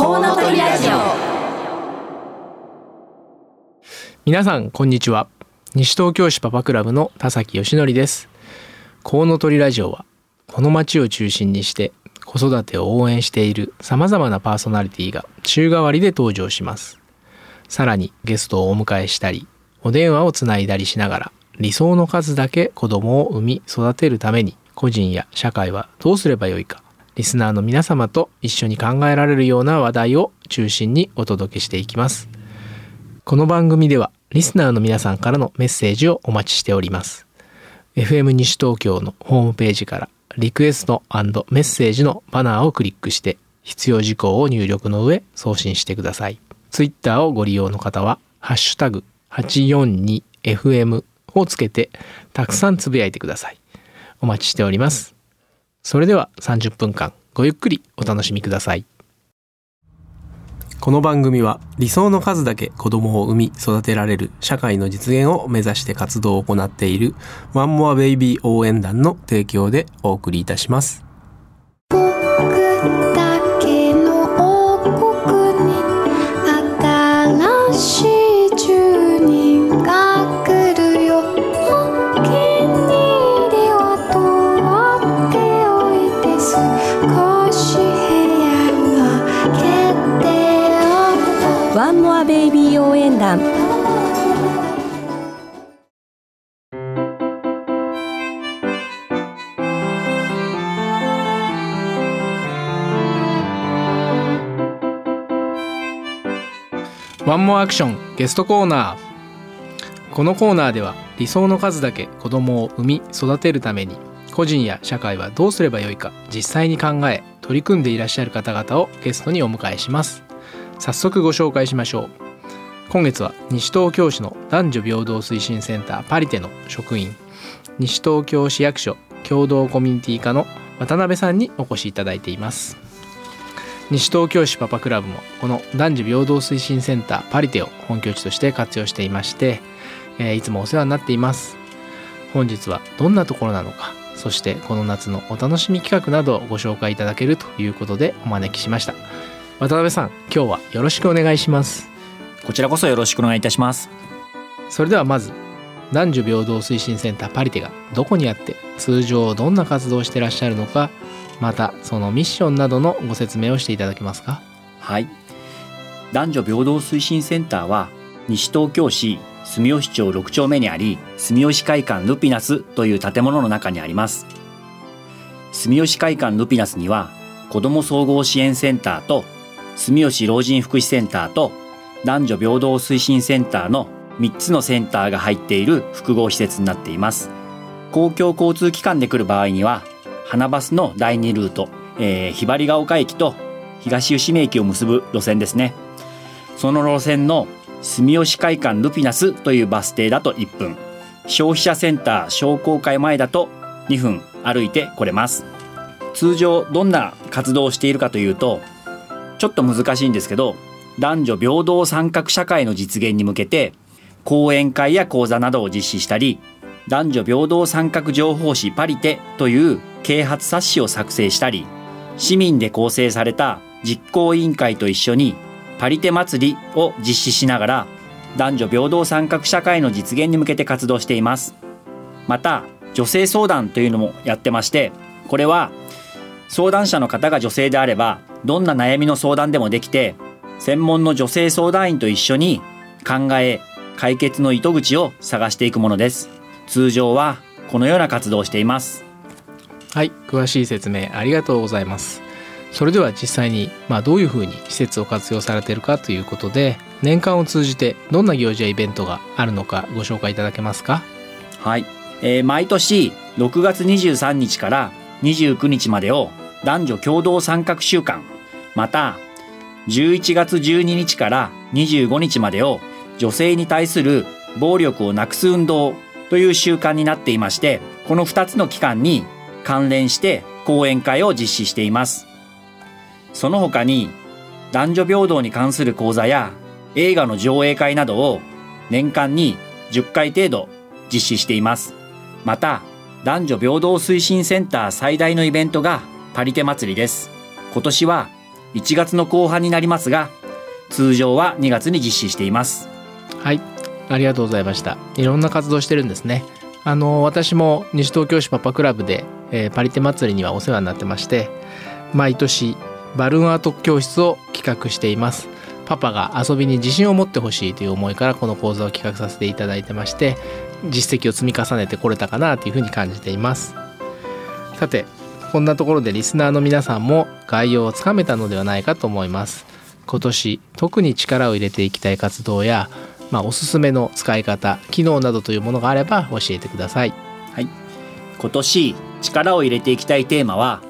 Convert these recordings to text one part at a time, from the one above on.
コウノトリラジオ。皆さんこんにちは。西東京市パパクラブの田崎義則です。コウノトリラジオはこの町を中心にして子育てを応援している様々なパーソナリティが週替わりで登場します。さらにゲストをお迎えしたりお電話をつないだりしながら理想の数だけ子供を産み育てるために個人や社会はどうすればよいか。リスナーの皆様と一緒に考えられるような話題を中心にお届けしていきますこの番組ではリスナーの皆さんからのメッセージをお待ちしております FM 西東京のホームページからリクエストメッセージのバナーをクリックして必要事項を入力の上送信してください。ツイッターをご利用の方はハッシュタグ 842FM をつけてたくさんつぶやいてください。お待ちしております。それでは30分間ごゆっくりお楽しみください。この番組は理想の数だけ子供を産み育てられる社会の実現を目指して活動を行っているワンモアベイビー応援団の提供でお送りいたします。ワンモアクションゲストコーナー。このコーナーでは理想の数だけ子供を産み育てるために個人や社会はどうすればよいか実際に考え取り組んでいらっしゃる方々をゲストにお迎えします。早速ご紹介しましょう。今月は西東京市の男女平等推進センターパリテの職員西東京市役所共同コミュニティ課の渡辺さんにお越しいただいています。西東京市パパクラブもこの男女平等推進センターパリテを本拠地として活用していまして、えー、いつもお世話になっています。本日はどんなところなのかそしてこの夏のお楽しみ企画などをご紹介いただけるということでお招きしました。渡辺さん今日はよろしくお願いします。こちらこそよろしくお願いいたします。それではまず男女平等推進センターパリテがどこにあって通常どんな活動をしてらっしゃるのかまたそのミッションなどのご説明をしていただけますか？はい。男女平等推進センターは西東京市住吉町6丁目にあり住吉会館ルピナスという建物の中にあります。住吉会館ルピナスには子ども総合支援センターと住吉老人福祉センターと男女平等推進センターの3つのセンターが入っている複合施設になっています。公共交通機関で来る場合には、花バスの第2ルート、えー、ひばりが丘駅と東吉見駅を結ぶ路線ですね。その路線の住吉会館ルピナスというバス停だと1分、消費者センター商工会前だと2分歩いて来れます。通常どんな活動をしているかというと、ちょっと難しいんですけど、男女平等参画社会の実現に向けて講演会や講座などを実施したり男女平等参画情報誌パリテという啓発冊子を作成したり市民で構成された実行委員会と一緒にパリテ祭りを実施しながら男女平等参画社会の実現に向けて活動しています。また女性相談というのもやってましてこれは相談者の方が女性であればどんな悩みの相談でもできて専門の女性相談員と一緒に考え解決の糸口を探していくものです。通常はこのような活動をしています。はい詳しい説明ありがとうございます。それでは実際に、まあ、どういうふうに施設を活用されているかということで年間を通じてどんな行事やイベントがあるのかご紹介いただけますか？はい、えー、毎年6月23日から29日までを男女共同参画週間また11月12日から25日までを女性に対する暴力をなくす運動という習慣になっていましてこの2つの期間に関連して講演会を実施しています。その他に男女平等に関する講座や映画の上映会などを年間に10回程度実施しています。また男女平等推進センター最大のイベントがパリテ祭りです。今年は1月の後半になりますが通常は2月に実施しています。はい。ありがとうございました。いろんな活動してるんですね。あの私も西東京市パパクラブで、えーパリテ祭りにはお世話になってまして毎年バルーンアート教室を企画しています。パパが遊びに自信を持ってほしいという思いからこの講座を企画させていただいてまして実績を積み重ねてこれたかなというふうに感じています。さてこんなところでリスナーの皆さんも概要をつかめたのではないかと思います。今年特に力を入れていきたい活動や、まあ、おすすめの使い方機能などというものがあれば教えてください。はい。今年力を入れていきたいテーマは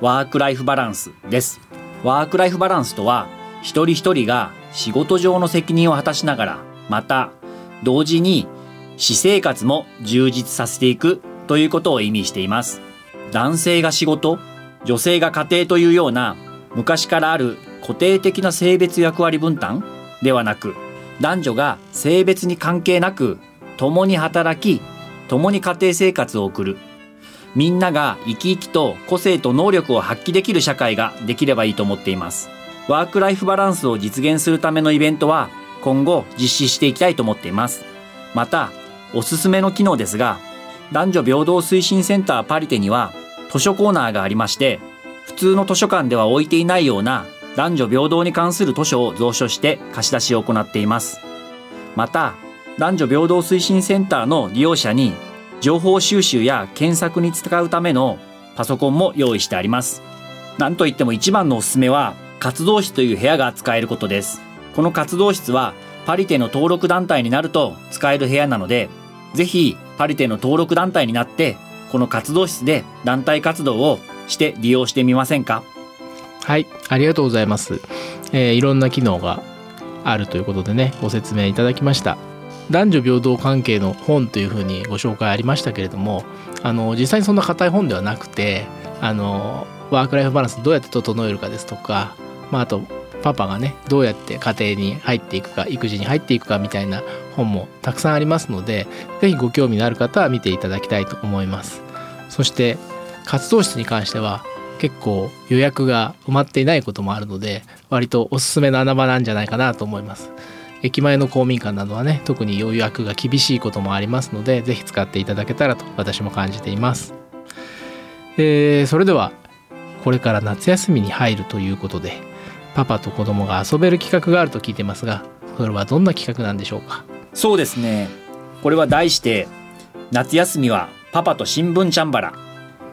ワークライフバランスです。ワークライフバランスとは一人一人が仕事上の責任を果たしながらまた同時に私生活も充実させていくということを意味しています。男性が仕事女性が家庭というような昔からある固定的な性別役割分担ではなく男女が性別に関係なく共に働き共に家庭生活を送る。みんなが生き生きと個性と能力を発揮できる社会ができればいいと思っています。ワークライフバランスを実現するためのイベントは今後実施していきたいと思っています。またおすすめの機能ですが男女平等推進センターパリテには図書コーナーがありまして普通の図書館では置いていないような男女平等に関する図書を蔵書して貸し出しを行っています。また男女平等推進センターの利用者に情報収集や検索に使うためのパソコンも用意してあります。なんといっても一番のおすすめは活動室という部屋が使えることです。この活動室はパリテの登録団体になると使える部屋なのでぜひパリテの登録団体になってこの活動室で団体活動をして利用してみませんか？はいありがとうございます、えーいろんな機能があるということでねご説明いただきました。男女平等関係の本というふうにご紹介ありましたけれどもあの実際にそんな硬い本ではなくてあのワークライフバランスどうやって整えるかですとか、まあ、あとパパがねどうやって家庭に入っていくか育児に入っていくかみたいな本もたくさんありますので是非ご興味のある方は見ていただきたいと思います。そして活動室に関しては結構予約が埋まっていないこともあるので割とおすすめの穴場なんじゃないかなと思います。駅前の公民館などはね特に予約が厳しいこともありますのでぜひ使っていただけたらと私も感じています、えーそれではこれから夏休みに入るということでパパと子供が遊べる企画があると聞いてますがそれはどんな企画なんでしょうか？そうですね。これは題して夏休みはパパと新聞チャンバラ。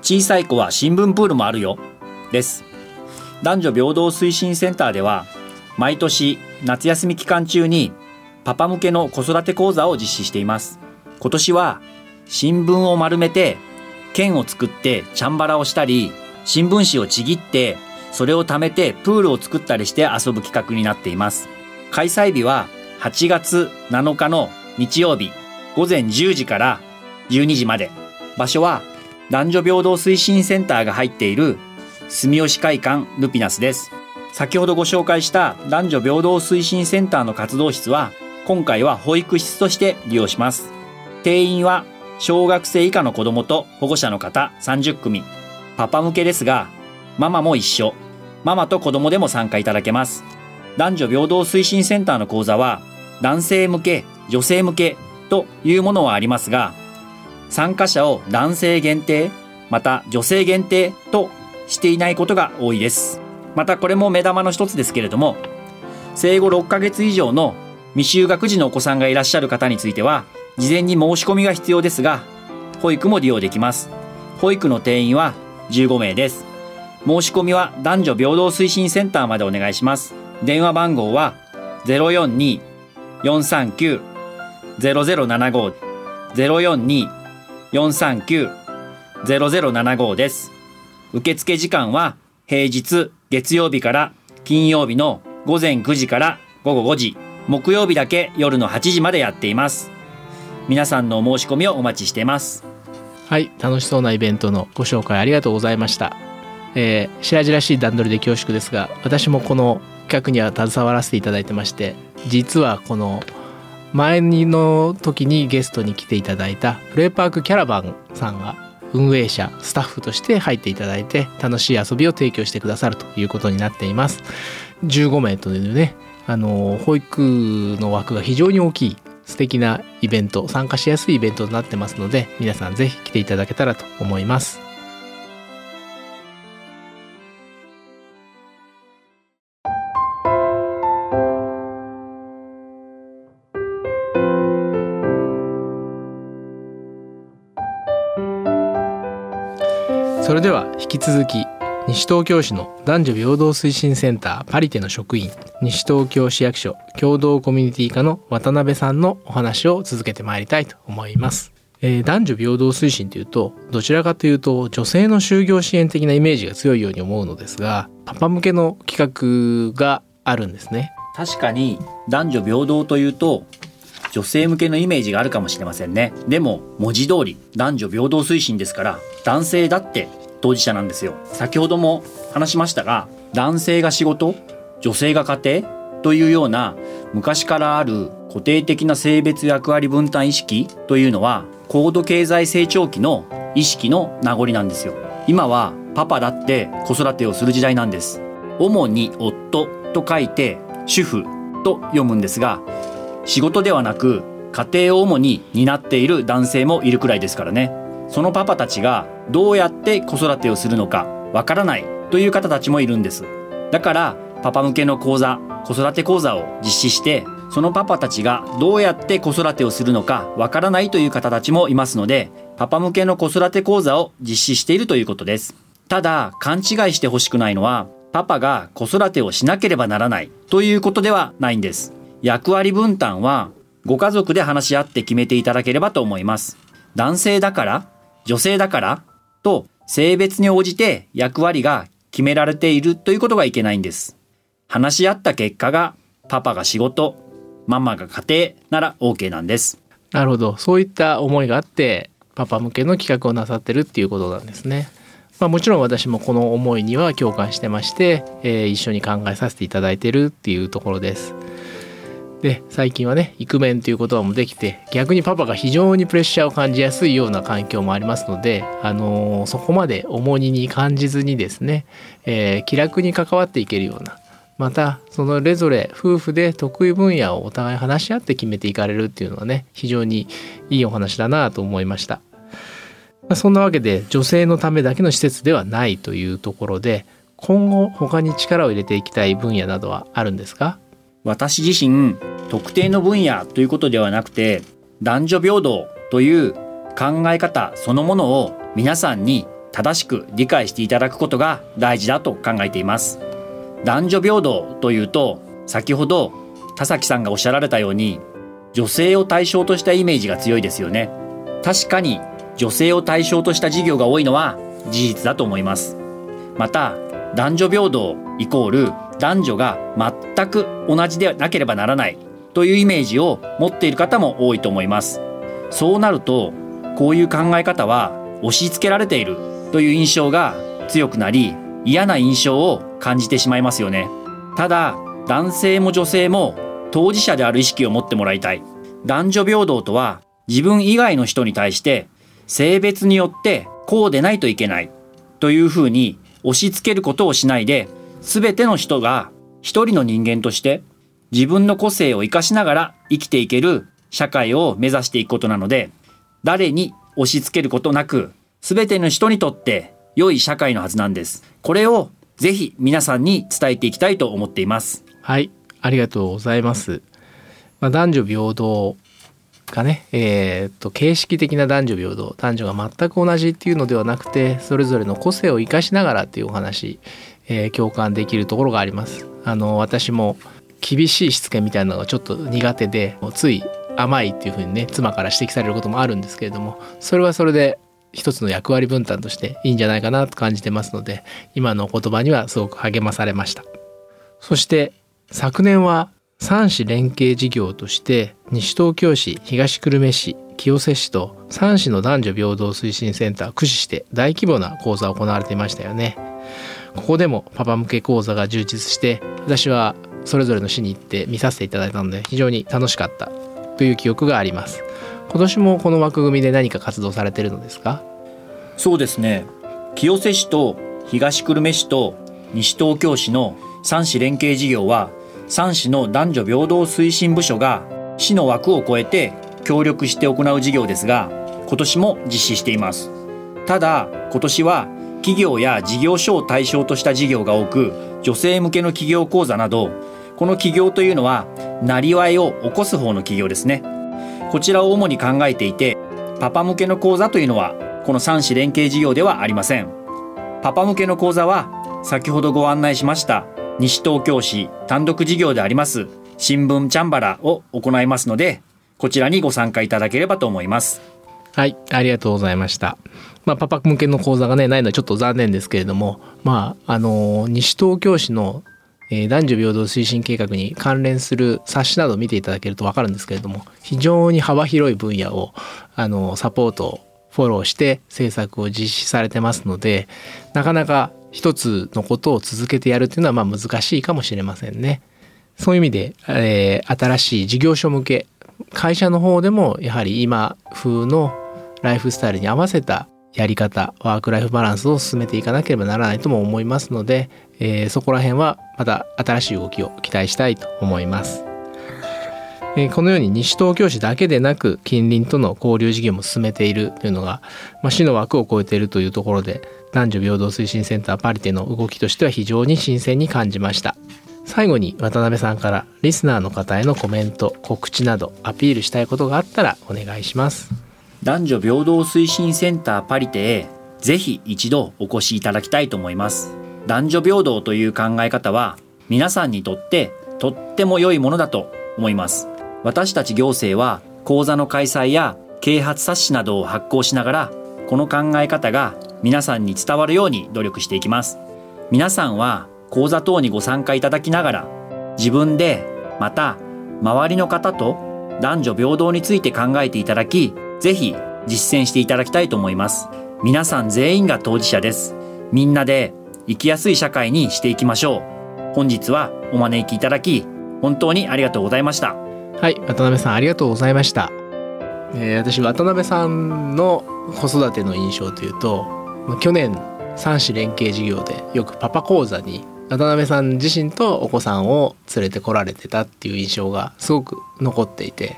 小さい子は新聞プールもあるよ。です。男女平等推進センターでは毎年夏休み期間中にパパ向けの子育て講座を実施しています。今年は新聞を丸めて剣を作ってチャンバラをしたり新聞紙をちぎってそれを貯めてプールを作ったりして遊ぶ企画になっています。開催日は8月7日の日曜日午前10時から12時まで。場所は男女平等推進センターが入っている住吉会館ルピナスです。先ほどご紹介した男女平等推進センターの活動室は今回は保育室として利用します。定員は小学生以下の子供と保護者の方30組。パパ向けですがママも一緒。ママと子供でも参加いただけます。男女平等推進センターの講座は男性向け女性向けというものはありますが参加者を男性限定また女性限定としていないことが多いです。またこれも目玉の一つですけれども生後6ヶ月以上の未就学児のお子さんがいらっしゃる方については事前に申し込みが必要ですが保育も利用できます。保育の定員は15名です。申し込みは男女平等推進センターまでお願いします。電話番号は042-439-0075 042 042-439-0075です。受付時間は平日月曜日から金曜日の午前9時から午後5時木曜日だけ夜の8時までやっています。皆さんのお申し込みをお待ちしています。はい楽しそうなイベントのご紹介ありがとうございました、えー、白々しい段取りで恐縮ですが私もこの企画には携わらせていただいてまして実はこの前の時にゲストに来ていただいたプレイパークキャラバンさんが運営者スタッフとして入っていただいて楽しい遊びを提供してくださるということになっています。15名というねあの保育の枠が非常に大きい素敵なイベント参加しやすいイベントとなってますので皆さんぜひ来ていただけたらと思います。それでは引き続き西東京市の男女平等推進センターパリテの職員西東京市役所共同コミュニティ課の渡辺さんのお話を続けてまいりたいと思います、えー男女平等推進というとどちらかというと女性の就業支援的なイメージが強いように思うのですがパパ向けの企画があるんですね。確かに男女平等というと女性向けのイメージがあるかもしれませんね。でも文字通り男女平等推進ですから男性だって当事者なんですよ。先ほども話しましたが男性が仕事女性が家庭というような昔からある固定的な性別役割分担意識というのは高度経済成長期の意識の名残なんですよ。今はパパだって子育てをする時代なんです。主に夫と書いて主婦と読むんですが仕事ではなく家庭を主に担っている男性もいるくらいですからね。そのパパたちがどうやって子育てをするのかわからないという方たちもいるんです。だからパパ向けの講座子育て講座を実施してそのパパたちがどうやって子育てをするのかわからないという方たちもいますのでパパ向けの子育て講座を実施しているということです。ただ勘違いしてほしくないのはパパが子育てをしなければならないということではないんです。役割分担はご家族で話し合って決めていただければと思います。男性だから女性だからと性別に応じて役割が決められているということがいけないんです話し合った結果がパパが仕事ママが家庭なら OK なんですなるほどそういった思いがあってパパ向けの企画をなさってるっていうことなんですね。まあ、もちろん私もこの思いには共感してまして、えー一緒に考えさせていただいてるっていうところです。で最近はねイクメンという言葉もできて逆にパパが非常にプレッシャーを感じやすいような環境もありますので、あのーそこまで重荷に感じずにですね、えー気楽に関わっていけるようなまたそのそれぞれ夫婦で得意分野をお互い話し合って決めていかれるっていうのはね非常にいいお話だなと思いました。まあそんなわけで女性のためだけの施設ではないというところで今後他に力を入れていきたい分野などはあるんですか？私自身特定の分野ということではなくて男女平等という考え方そのものを皆さんに正しく理解していただくことが大事だと考えています。男女平等というと先ほど田崎さんがおっしゃられたように女性を対象としたイメージが強いですよね。確かに女性を対象とした事業が多いのは事実だと思います。また男女平等イコール男女が全く同じでなければならないというイメージを持っている方も多いと思います。そうなるとこういう考え方は押し付けられているという印象が強くなり嫌な印象を感じてしまいますよね。ただ男性も女性も当事者である意識を持ってもらいたい。男女平等とは自分以外の人に対して性別によってこうでないといけないというふうに押し付けることをしないで全ての人が一人の人間として自分の個性を生かしながら生きていける社会を目指していくことなので誰に押し付けることなく全ての人にとって良い社会のはずなんです。これをぜひ皆さんに伝えていきたいと思っています。はい。ありがとうございます、まあ、男女平等がねえーっと形式的な男女平等男女が全く同じっていうのではなくてそれぞれの個性を生かしながらっていうお話、えー共感できるところがあります。あの私も厳しいしつけみたいなのがちょっと苦手でつい甘いっていうふうにね妻から指摘されることもあるんですけれどもそれはそれで一つの役割分担としていいんじゃないかなと感じてますので今のお言葉にはすごく励まされました。そして昨年は三市連携事業として西東京市東久留米市清瀬市と三市の男女平等推進センターを駆使して大規模な講座が行われていましたよね。ここでもパパ向け講座が充実して私はそれぞれの市に行って見させていただいたので非常に楽しかったという記憶があります。今年もこの枠組みで何か活動されているのですか？そうですね。清瀬市と東久留米市と西東京市の3市連携事業は3市の男女平等推進部署が市の枠を超えて協力して行う事業ですが今年も実施しています。ただ今年は企業や事業所を対象とした事業が多く女性向けの企業講座などこの企業というのはなりわいを起こす方の企業ですね。こちらを主に考えていてパパ向けの講座というのはこの3市連携事業ではありません。パパ向けの講座は先ほどご案内しました西東京市単独事業であります新聞チャンバラを行いますのでこちらにご参加いただければと思います。はいありがとうございました。まあ、パパ向けの講座がねないのはちょっと残念ですけれどもまああの西東京市のえ男女平等推進計画に関連する冊子などを見ていただけると分かるんですけれども非常に幅広い分野をあのサポートフォローして政策を実施されてますのでなかなか一つのことを続けてやるっていうのはまあ難しいかもしれませんね。そういう意味で、えー、新しい事業所向け会社の方でもやはり今風のライフスタイルに合わせたやり方ワーク・ライフ・バランスを進めていかなければならないとも思いますので、えー、そこら辺はまた新しい動きを期待したいと思います。えー、このように西東京市だけでなく近隣との交流事業も進めているというのが、まあ、市の枠を超えているというところで男女平等推進センターパリテの動きとしては非常に新鮮に感じました最後に渡辺さんからリスナーの方へのコメント告知などアピールしたいことがあったらお願いします男女平等推進センターパリテへぜひ一度お越しいただきたいと思います。男女平等という考え方は皆さんにとってとっても良いものだと思います。私たち行政は講座の開催や啓発冊子などを発行しながらこの考え方が皆さんに伝わるように努力していきます。皆さんは講座等にご参加いただきながら自分でまた周りの方と男女平等について考えていただきぜひ実践していただきたいと思います。皆さん全員が当事者です。みんなで生きやすい社会にしていきましょう。本日はお招きいただき本当にありがとうございました。はい渡辺さんありがとうございました、えー、私渡辺さんの子育ての印象というと去年三子連携事業でよくパパ講座に渡辺さん自身とお子さんを連れてこられてたっていう印象がすごく残っていて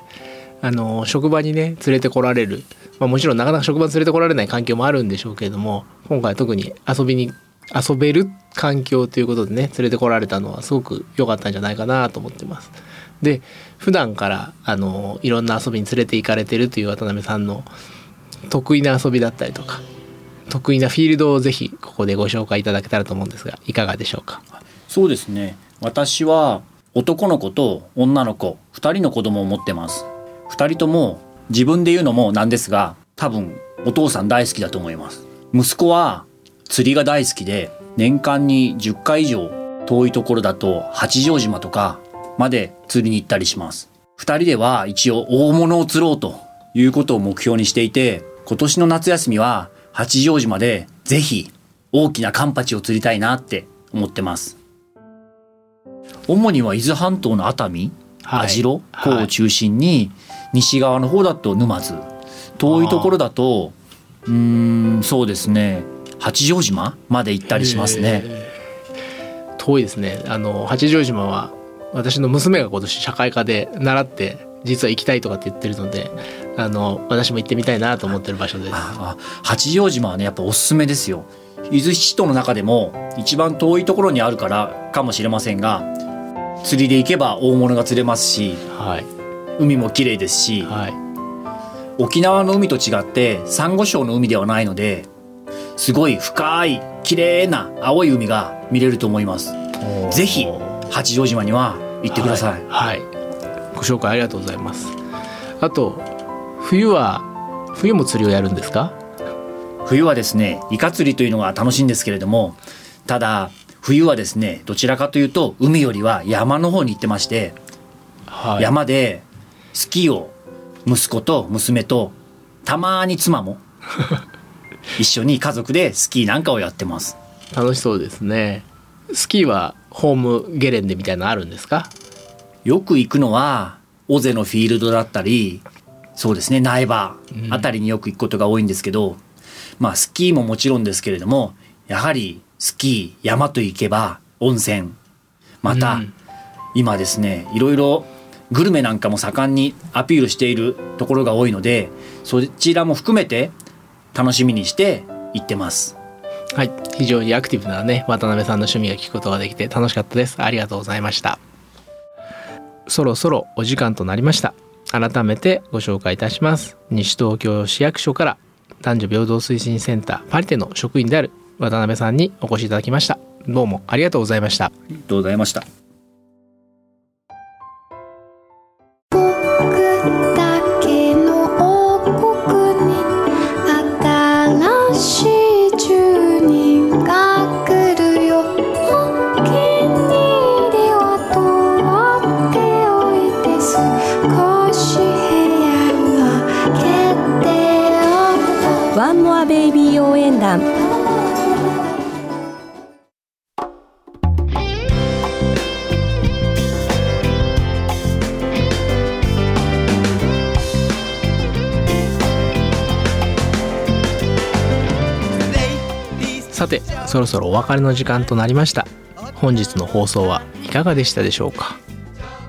あの職場にね連れてこられる、まあ、もちろんなかなか職場に連れてこられない環境もあるんでしょうけれども今回特に遊びに遊べる環境ということでね連れてこられたのはすごく良かったんじゃないかなと思ってます。で普段からあのいろんな遊びに連れて行かれてるという渡辺さんの得意な遊びだったりとか得意なフィールドをぜひここでご紹介いただけたらと思うんですがいかがでしょうか？そうですね。私は男の子と女の子2人の子供を持ってます。2人とも自分で言うのもなんですが多分お父さん大好きだと思います。息子は釣りが大好きで年間に10回以上遠いところだと八丈島とかまで釣りに行ったりします。2人では一応大物を釣ろうということを目標にしていて今年の夏休みは八丈島でぜひ大きなカンパチを釣りたいなって思ってます。主には伊豆半島の熱海、網代港を中心に、西側の方だと沼津。遠いところだとうんそうですね。八丈島まで行ったりしますね。遠いですね。あの八丈島は私の娘が今年社会科で習って実は行きたいとかって言ってるのであの私も行ってみたいなと思ってる場所です。八丈島はねやっぱおすすめですよ。伊豆七島の中でも一番遠いところにあるからかもしれませんが釣りで行けば大物が釣れますし、はい、海も綺麗ですし、はい、沖縄の海と違ってサンゴ礁の海ではないのですごい深い綺麗な青い海が見れると思います。ぜひ八丈島には行ってください、はい、はい、ご紹介ありがとうございます。あと冬は冬も釣りをやるんですか？冬はですねイカ釣りというのが楽しいんですけれどもただ冬はですねどちらかというと海よりは山の方に行ってまして、はい、山でスキーを息子と娘とたまに妻も 一緒に家族でスキーなんかをやってます。楽しそうですね。スキーはホームゲレンデみたいなのあるんですか？よく行くのは尾瀬のフィールドだったりそうですね苗場あたりによく行くことが多いんですけど、まあスキーももちろんですけれどもやはりスキー山といけば温泉。また、うん。今ですねいろいろグルメなんかも盛んにアピールしているところが多いのでそちらも含めて楽しみにして行ってます。はい。非常にアクティブなね渡辺さんの趣味が聞くことができて楽しかったです。ありがとうございました。そろそろお時間となりました。改めてご紹介いたします。西東京市役所から男女平等推進センターパリテの職員である渡辺さんにお越しいただきました。どうもありがとうございました。ありがとうございました。そろお別れの時間となりました。本日の放送はいかがでしたでしょうか、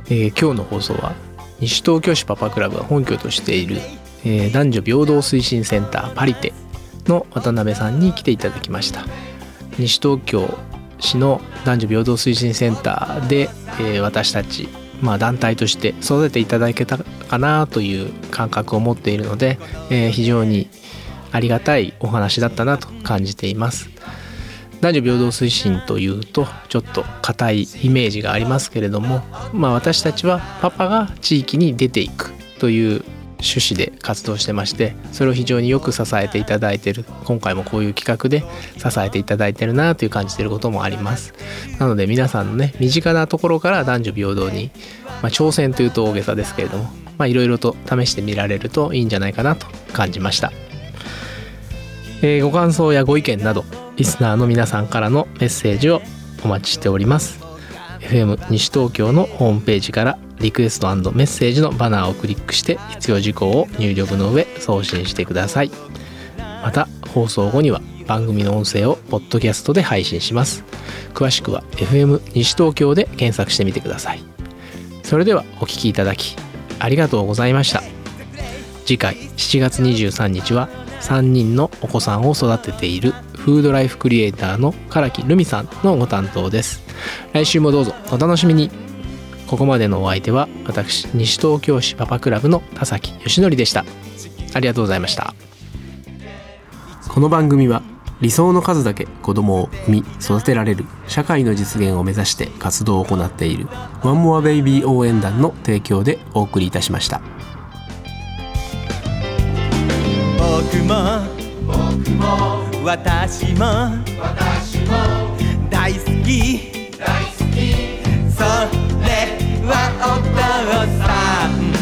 えー今日の放送は西東京市パパクラブが本拠としている、えー男女平等推進センターパリテの渡辺さんに来ていただきました。西東京市の男女平等推進センターで、えー私たち、まあ、団体として育てていただけたかなという感覚を持っているので、えー非常にありがたいお話だったなと感じています。男女平等推進というとちょっと硬いイメージがありますけれどもまあ私たちはパパが地域に出ていくという趣旨で活動してましてそれを非常によく支えていただいてる今回もこういう企画で支えていただいてるなという感じてることもあります。なので皆さんのね身近なところから男女平等に、まあ、挑戦というと大げさですけれどもまあいろいろと試してみられるといいんじゃないかなと感じました。えーご感想やご意見などリスナーの皆さんからのメッセージをお待ちしております。FM 西東京のホームページからリクエストメッセージのバナーをクリックして必要事項を入力の上送信してください。また放送後には番組の音声をポッドキャストで配信します。詳しくは FM 西東京で検索してみてください。それではお聞きいただきありがとうございました。次回7月23日は3人のお子さんを育てているフードライフクリエイターの唐木留美さんのご担当です。来週もどうぞお楽しみに。ここまでのお相手は私西東京市パパクラブの田崎義則でした。ありがとうございました。この番組は理想の数だけ子供を産み育てられる社会の実現を目指して活動を行っているワンモアベイビー応援団の提供でお送りいたしました僕も。私も。私も。大好き。大好き。それはお父さん。